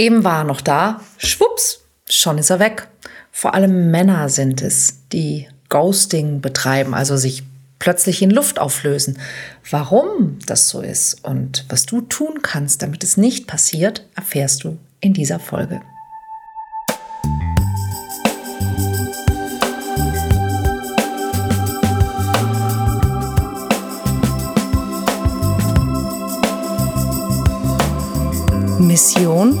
Eben war er noch da, schwupps, schon ist er weg. Vor allem Männer sind es, die Ghosting betreiben, also sich plötzlich in Luft auflösen. Warum das so ist und was du tun kannst, damit es nicht passiert, erfährst du in dieser Folge. Mission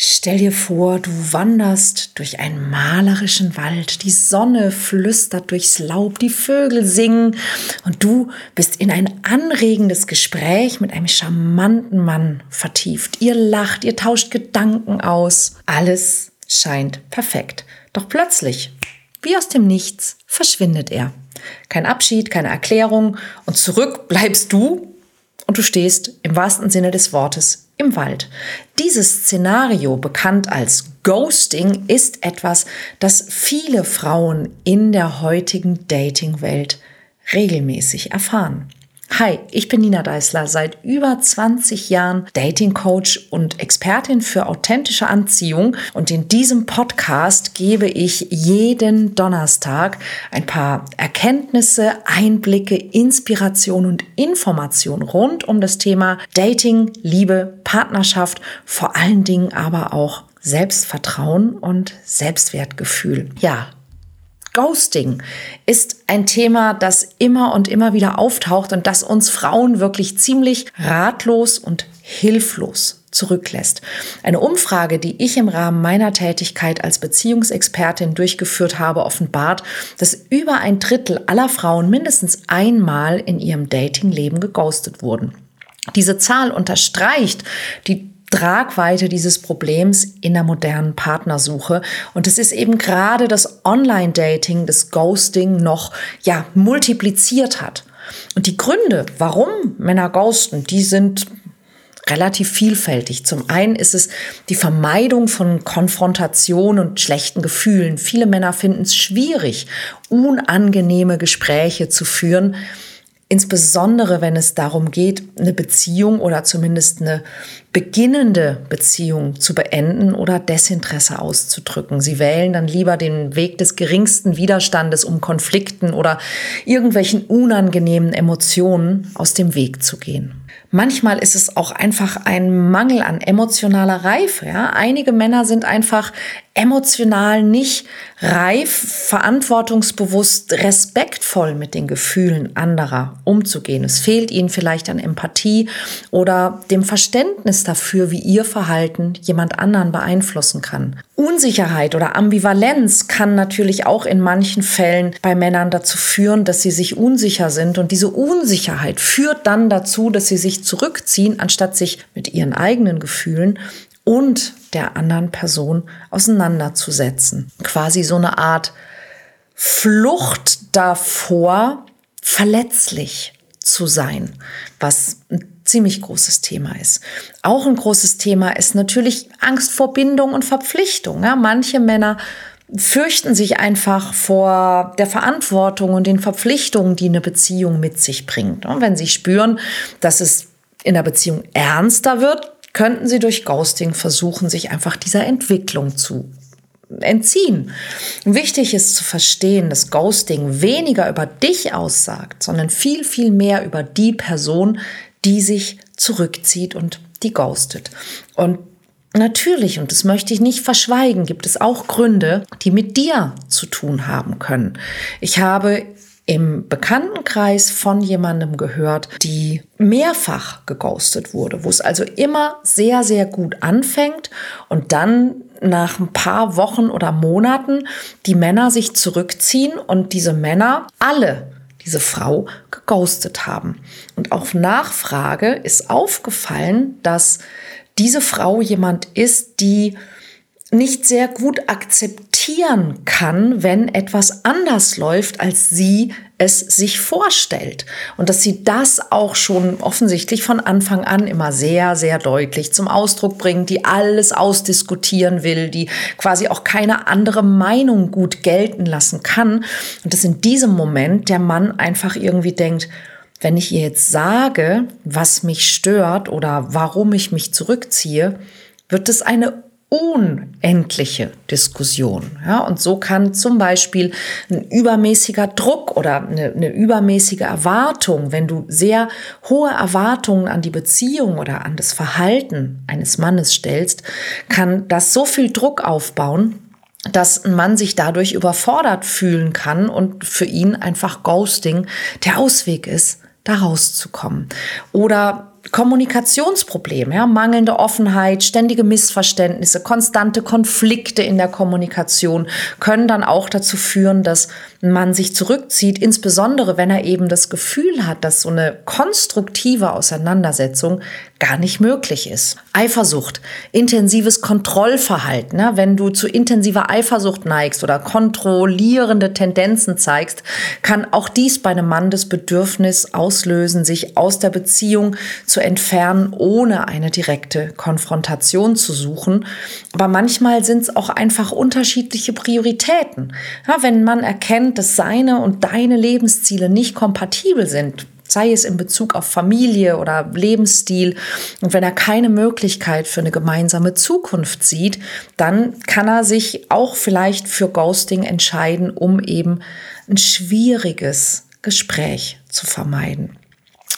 Stell dir vor, du wanderst durch einen malerischen Wald, die Sonne flüstert durchs Laub, die Vögel singen und du bist in ein anregendes Gespräch mit einem charmanten Mann vertieft. Ihr lacht, ihr tauscht Gedanken aus. Alles scheint perfekt. Doch plötzlich, wie aus dem Nichts, verschwindet er. Kein Abschied, keine Erklärung und zurück bleibst du und du stehst im wahrsten Sinne des Wortes im Wald. Dieses Szenario, bekannt als Ghosting, ist etwas, das viele Frauen in der heutigen Dating-Welt regelmäßig erfahren. Hi, ich bin Nina Deißler, seit über 20 Jahren Dating Coach und Expertin für authentische Anziehung und in diesem Podcast gebe ich jeden Donnerstag ein paar Erkenntnisse, Einblicke, Inspiration und Information rund um das Thema Dating, Liebe, Partnerschaft, vor allen Dingen aber auch Selbstvertrauen und Selbstwertgefühl. Ja, Ghosting ist ein Thema, das immer und immer wieder auftaucht und das uns Frauen wirklich ziemlich ratlos und hilflos zurücklässt. Eine Umfrage, die ich im Rahmen meiner Tätigkeit als Beziehungsexpertin durchgeführt habe, offenbart, dass über ein Drittel aller Frauen mindestens einmal in ihrem Datingleben geghostet wurden. Diese Zahl unterstreicht die Tragweite dieses Problems in der modernen Partnersuche. Und es ist eben gerade das Online-Dating, das Ghosting noch, ja, multipliziert hat. Und die Gründe, warum Männer ghosten, die sind relativ vielfältig. Zum einen ist es die Vermeidung von Konfrontation und schlechten Gefühlen. Viele Männer finden es schwierig, unangenehme Gespräche zu führen, Insbesondere wenn es darum geht, eine Beziehung oder zumindest eine beginnende Beziehung zu beenden oder Desinteresse auszudrücken. Sie wählen dann lieber den Weg des geringsten Widerstandes, um Konflikten oder irgendwelchen unangenehmen Emotionen aus dem Weg zu gehen. Manchmal ist es auch einfach ein Mangel an emotionaler Reife. Ja? Einige Männer sind einfach emotional nicht reif, verantwortungsbewusst, respektvoll mit den Gefühlen anderer umzugehen. Es fehlt ihnen vielleicht an Empathie oder dem Verständnis dafür, wie ihr Verhalten jemand anderen beeinflussen kann. Unsicherheit oder Ambivalenz kann natürlich auch in manchen Fällen bei Männern dazu führen, dass sie sich unsicher sind und diese Unsicherheit führt dann dazu, dass sie sich zurückziehen, anstatt sich mit ihren eigenen Gefühlen und der anderen Person auseinanderzusetzen. Quasi so eine Art Flucht davor, verletzlich zu sein, was ein ziemlich großes Thema ist. Auch ein großes Thema ist natürlich Angst vor Bindung und Verpflichtung. Ja, manche Männer fürchten sich einfach vor der Verantwortung und den Verpflichtungen, die eine Beziehung mit sich bringt. Und wenn sie spüren, dass es in der Beziehung ernster wird, könnten sie durch Ghosting versuchen, sich einfach dieser Entwicklung zu entziehen. Wichtig ist zu verstehen, dass Ghosting weniger über dich aussagt, sondern viel, viel mehr über die Person, die sich zurückzieht und die ghostet. Und Natürlich, und das möchte ich nicht verschweigen, gibt es auch Gründe, die mit dir zu tun haben können. Ich habe im Bekanntenkreis von jemandem gehört, die mehrfach geghostet wurde, wo es also immer sehr, sehr gut anfängt und dann nach ein paar Wochen oder Monaten die Männer sich zurückziehen und diese Männer alle diese Frau geghostet haben. Und auf Nachfrage ist aufgefallen, dass diese Frau jemand ist, die nicht sehr gut akzeptieren kann, wenn etwas anders läuft, als sie es sich vorstellt. Und dass sie das auch schon offensichtlich von Anfang an immer sehr, sehr deutlich zum Ausdruck bringt, die alles ausdiskutieren will, die quasi auch keine andere Meinung gut gelten lassen kann. Und dass in diesem Moment der Mann einfach irgendwie denkt, wenn ich ihr jetzt sage, was mich stört oder warum ich mich zurückziehe, wird es eine unendliche Diskussion. Ja, und so kann zum Beispiel ein übermäßiger Druck oder eine, eine, übermäßige Erwartung, wenn du sehr hohe Erwartungen an die Beziehung oder an das Verhalten eines Mannes stellst, kann das so viel Druck aufbauen, dass ein Mann sich dadurch überfordert fühlen kann und für ihn einfach Ghosting der Ausweg ist, da rauszukommen. Oder Kommunikationsprobleme, ja, mangelnde Offenheit, ständige Missverständnisse, konstante Konflikte in der Kommunikation können dann auch dazu führen, dass man sich zurückzieht, insbesondere wenn er eben das Gefühl hat, dass so eine konstruktive Auseinandersetzung gar nicht möglich ist. Eifersucht, intensives Kontrollverhalten, ja, wenn du zu intensiver Eifersucht neigst oder kontrollierende Tendenzen zeigst, kann auch dies bei einem Mann das Bedürfnis auslösen, sich aus der Beziehung zu entfernen, ohne eine direkte Konfrontation zu suchen. Aber manchmal sind es auch einfach unterschiedliche Prioritäten. Ja, wenn man erkennt, dass seine und deine Lebensziele nicht kompatibel sind, sei es in Bezug auf Familie oder Lebensstil. Und wenn er keine Möglichkeit für eine gemeinsame Zukunft sieht, dann kann er sich auch vielleicht für Ghosting entscheiden, um eben ein schwieriges Gespräch zu vermeiden.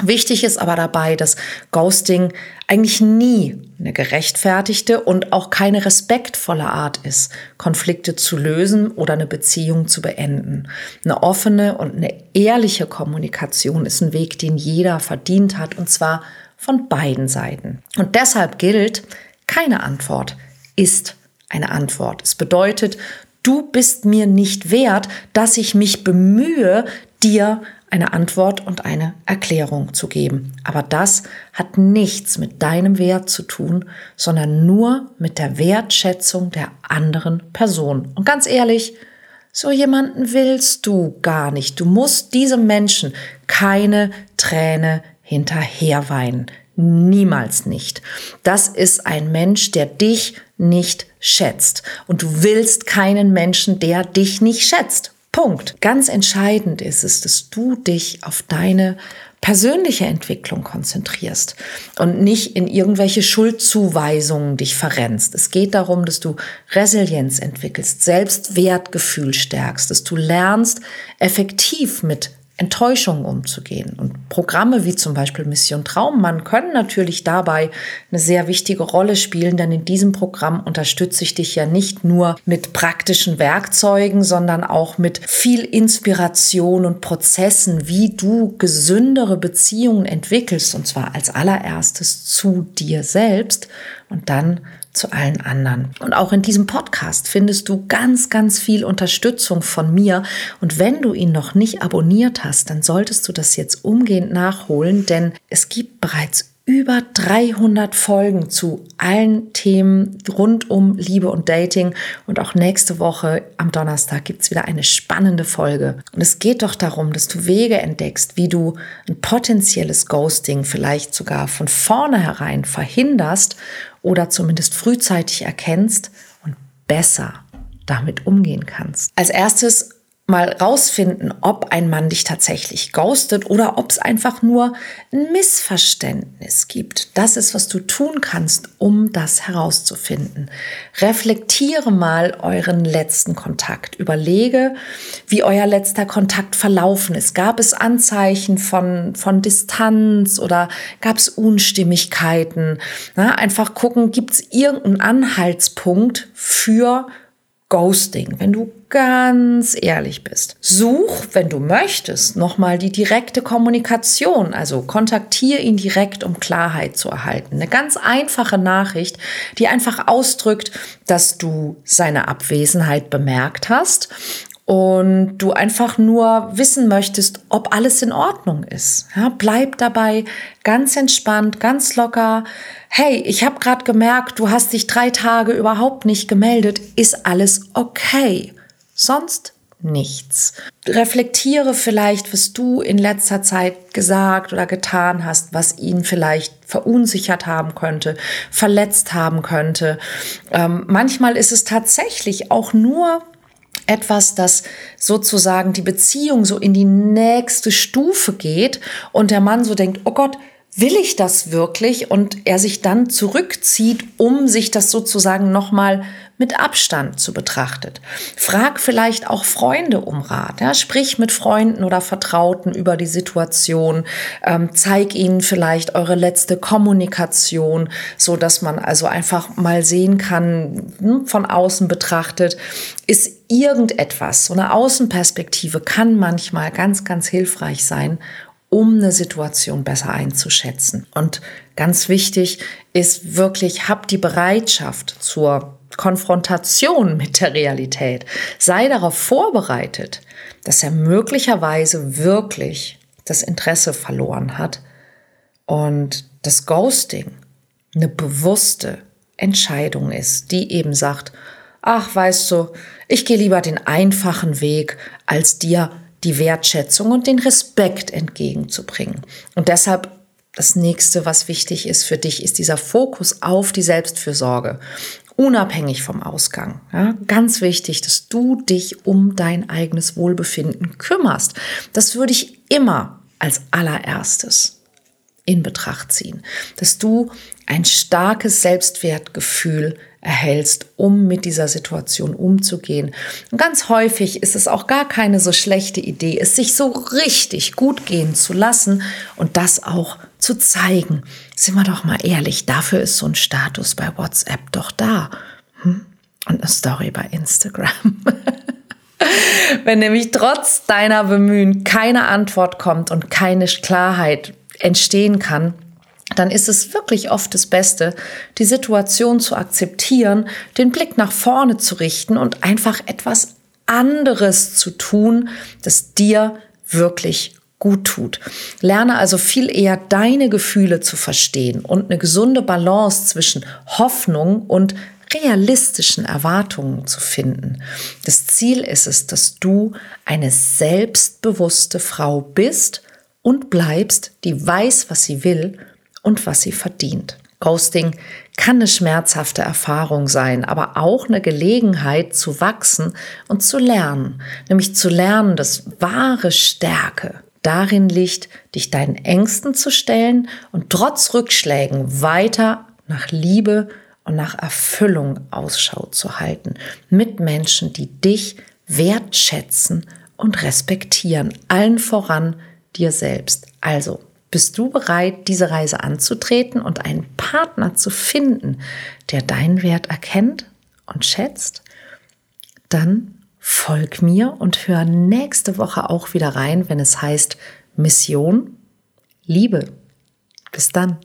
Wichtig ist aber dabei, dass Ghosting eigentlich nie eine gerechtfertigte und auch keine respektvolle Art ist, Konflikte zu lösen oder eine Beziehung zu beenden. Eine offene und eine ehrliche Kommunikation ist ein Weg, den jeder verdient hat, und zwar von beiden Seiten. Und deshalb gilt, keine Antwort ist eine Antwort. Es bedeutet, du bist mir nicht wert, dass ich mich bemühe, dir eine Antwort und eine Erklärung zu geben. Aber das hat nichts mit deinem Wert zu tun, sondern nur mit der Wertschätzung der anderen Person. Und ganz ehrlich, so jemanden willst du gar nicht. Du musst diesem Menschen keine Träne hinterher weinen. Niemals nicht. Das ist ein Mensch, der dich nicht schätzt. Und du willst keinen Menschen, der dich nicht schätzt. Punkt. Ganz entscheidend ist es, dass du dich auf deine persönliche Entwicklung konzentrierst und nicht in irgendwelche Schuldzuweisungen dich verrennst. Es geht darum, dass du Resilienz entwickelst, Selbstwertgefühl stärkst, dass du lernst, effektiv mit Enttäuschungen umzugehen. Und Programme wie zum Beispiel Mission Traummann können natürlich dabei eine sehr wichtige Rolle spielen, denn in diesem Programm unterstütze ich dich ja nicht nur mit praktischen Werkzeugen, sondern auch mit viel Inspiration und Prozessen, wie du gesündere Beziehungen entwickelst, und zwar als allererstes zu dir selbst und dann zu allen anderen. Und auch in diesem Podcast findest du ganz, ganz viel Unterstützung von mir. Und wenn du ihn noch nicht abonniert hast, dann solltest du das jetzt umgehend nachholen, denn es gibt bereits über 300 Folgen zu allen Themen rund um Liebe und Dating. Und auch nächste Woche am Donnerstag gibt es wieder eine spannende Folge. Und es geht doch darum, dass du Wege entdeckst, wie du ein potenzielles Ghosting vielleicht sogar von vornherein verhinderst oder zumindest frühzeitig erkennst und besser damit umgehen kannst. Als erstes mal rausfinden, ob ein Mann dich tatsächlich ghostet oder ob es einfach nur ein Missverständnis gibt. Das ist, was du tun kannst, um das herauszufinden. Reflektiere mal euren letzten Kontakt. Überlege, wie euer letzter Kontakt verlaufen ist. Gab es Anzeichen von, von Distanz oder gab es Unstimmigkeiten? Na, einfach gucken, gibt es irgendeinen Anhaltspunkt für Ghosting, wenn du ganz ehrlich bist. Such, wenn du möchtest, nochmal die direkte Kommunikation. Also kontaktiere ihn direkt, um Klarheit zu erhalten. Eine ganz einfache Nachricht, die einfach ausdrückt, dass du seine Abwesenheit bemerkt hast und du einfach nur wissen möchtest, ob alles in Ordnung ist. Ja, bleib dabei ganz entspannt, ganz locker. Hey, ich habe gerade gemerkt, du hast dich drei Tage überhaupt nicht gemeldet. Ist alles okay? Sonst nichts. Reflektiere vielleicht, was du in letzter Zeit gesagt oder getan hast, was ihn vielleicht verunsichert haben könnte, verletzt haben könnte. Ähm, manchmal ist es tatsächlich auch nur etwas, das sozusagen die Beziehung so in die nächste Stufe geht und der Mann so denkt, oh Gott, will ich das wirklich? Und er sich dann zurückzieht, um sich das sozusagen nochmal mit Abstand zu betrachtet. Frag vielleicht auch Freunde um Rat. Ja? Sprich mit Freunden oder Vertrauten über die Situation. Ähm, zeig ihnen vielleicht eure letzte Kommunikation, so dass man also einfach mal sehen kann, hm, von außen betrachtet, ist irgendetwas, so eine Außenperspektive kann manchmal ganz, ganz hilfreich sein, um eine Situation besser einzuschätzen. Und ganz wichtig ist wirklich, hab die Bereitschaft zur Konfrontation mit der Realität. Sei darauf vorbereitet, dass er möglicherweise wirklich das Interesse verloren hat und das Ghosting eine bewusste Entscheidung ist, die eben sagt, ach, weißt du, ich gehe lieber den einfachen Weg, als dir die Wertschätzung und den Respekt entgegenzubringen. Und deshalb das nächste, was wichtig ist für dich, ist dieser Fokus auf die Selbstfürsorge, unabhängig vom Ausgang. Ja, ganz wichtig, dass du dich um dein eigenes Wohlbefinden kümmerst. Das würde ich immer als allererstes in Betracht ziehen, dass du ein starkes Selbstwertgefühl erhältst, um mit dieser Situation umzugehen. Und ganz häufig ist es auch gar keine so schlechte Idee, es sich so richtig gut gehen zu lassen und das auch zu zeigen. Sind wir doch mal ehrlich, dafür ist so ein Status bei WhatsApp doch da. Hm? Und eine Story bei Instagram. Wenn nämlich trotz deiner Bemühen keine Antwort kommt und keine Klarheit entstehen kann, dann ist es wirklich oft das Beste, die Situation zu akzeptieren, den Blick nach vorne zu richten und einfach etwas anderes zu tun, das dir wirklich gut tut. Lerne also viel eher deine Gefühle zu verstehen und eine gesunde Balance zwischen Hoffnung und realistischen Erwartungen zu finden. Das Ziel ist es, dass du eine selbstbewusste Frau bist und bleibst, die weiß, was sie will und was sie verdient. Ghosting kann eine schmerzhafte Erfahrung sein, aber auch eine Gelegenheit zu wachsen und zu lernen. Nämlich zu lernen, dass wahre Stärke darin liegt, dich deinen Ängsten zu stellen und trotz Rückschlägen weiter nach Liebe und nach Erfüllung Ausschau zu halten. Mit Menschen, die dich wertschätzen und respektieren. Allen voran dir selbst. Also bist du bereit, diese Reise anzutreten und einen Partner zu finden, der deinen Wert erkennt und schätzt? Dann folg mir und hör nächste Woche auch wieder rein, wenn es heißt Mission Liebe. Bis dann.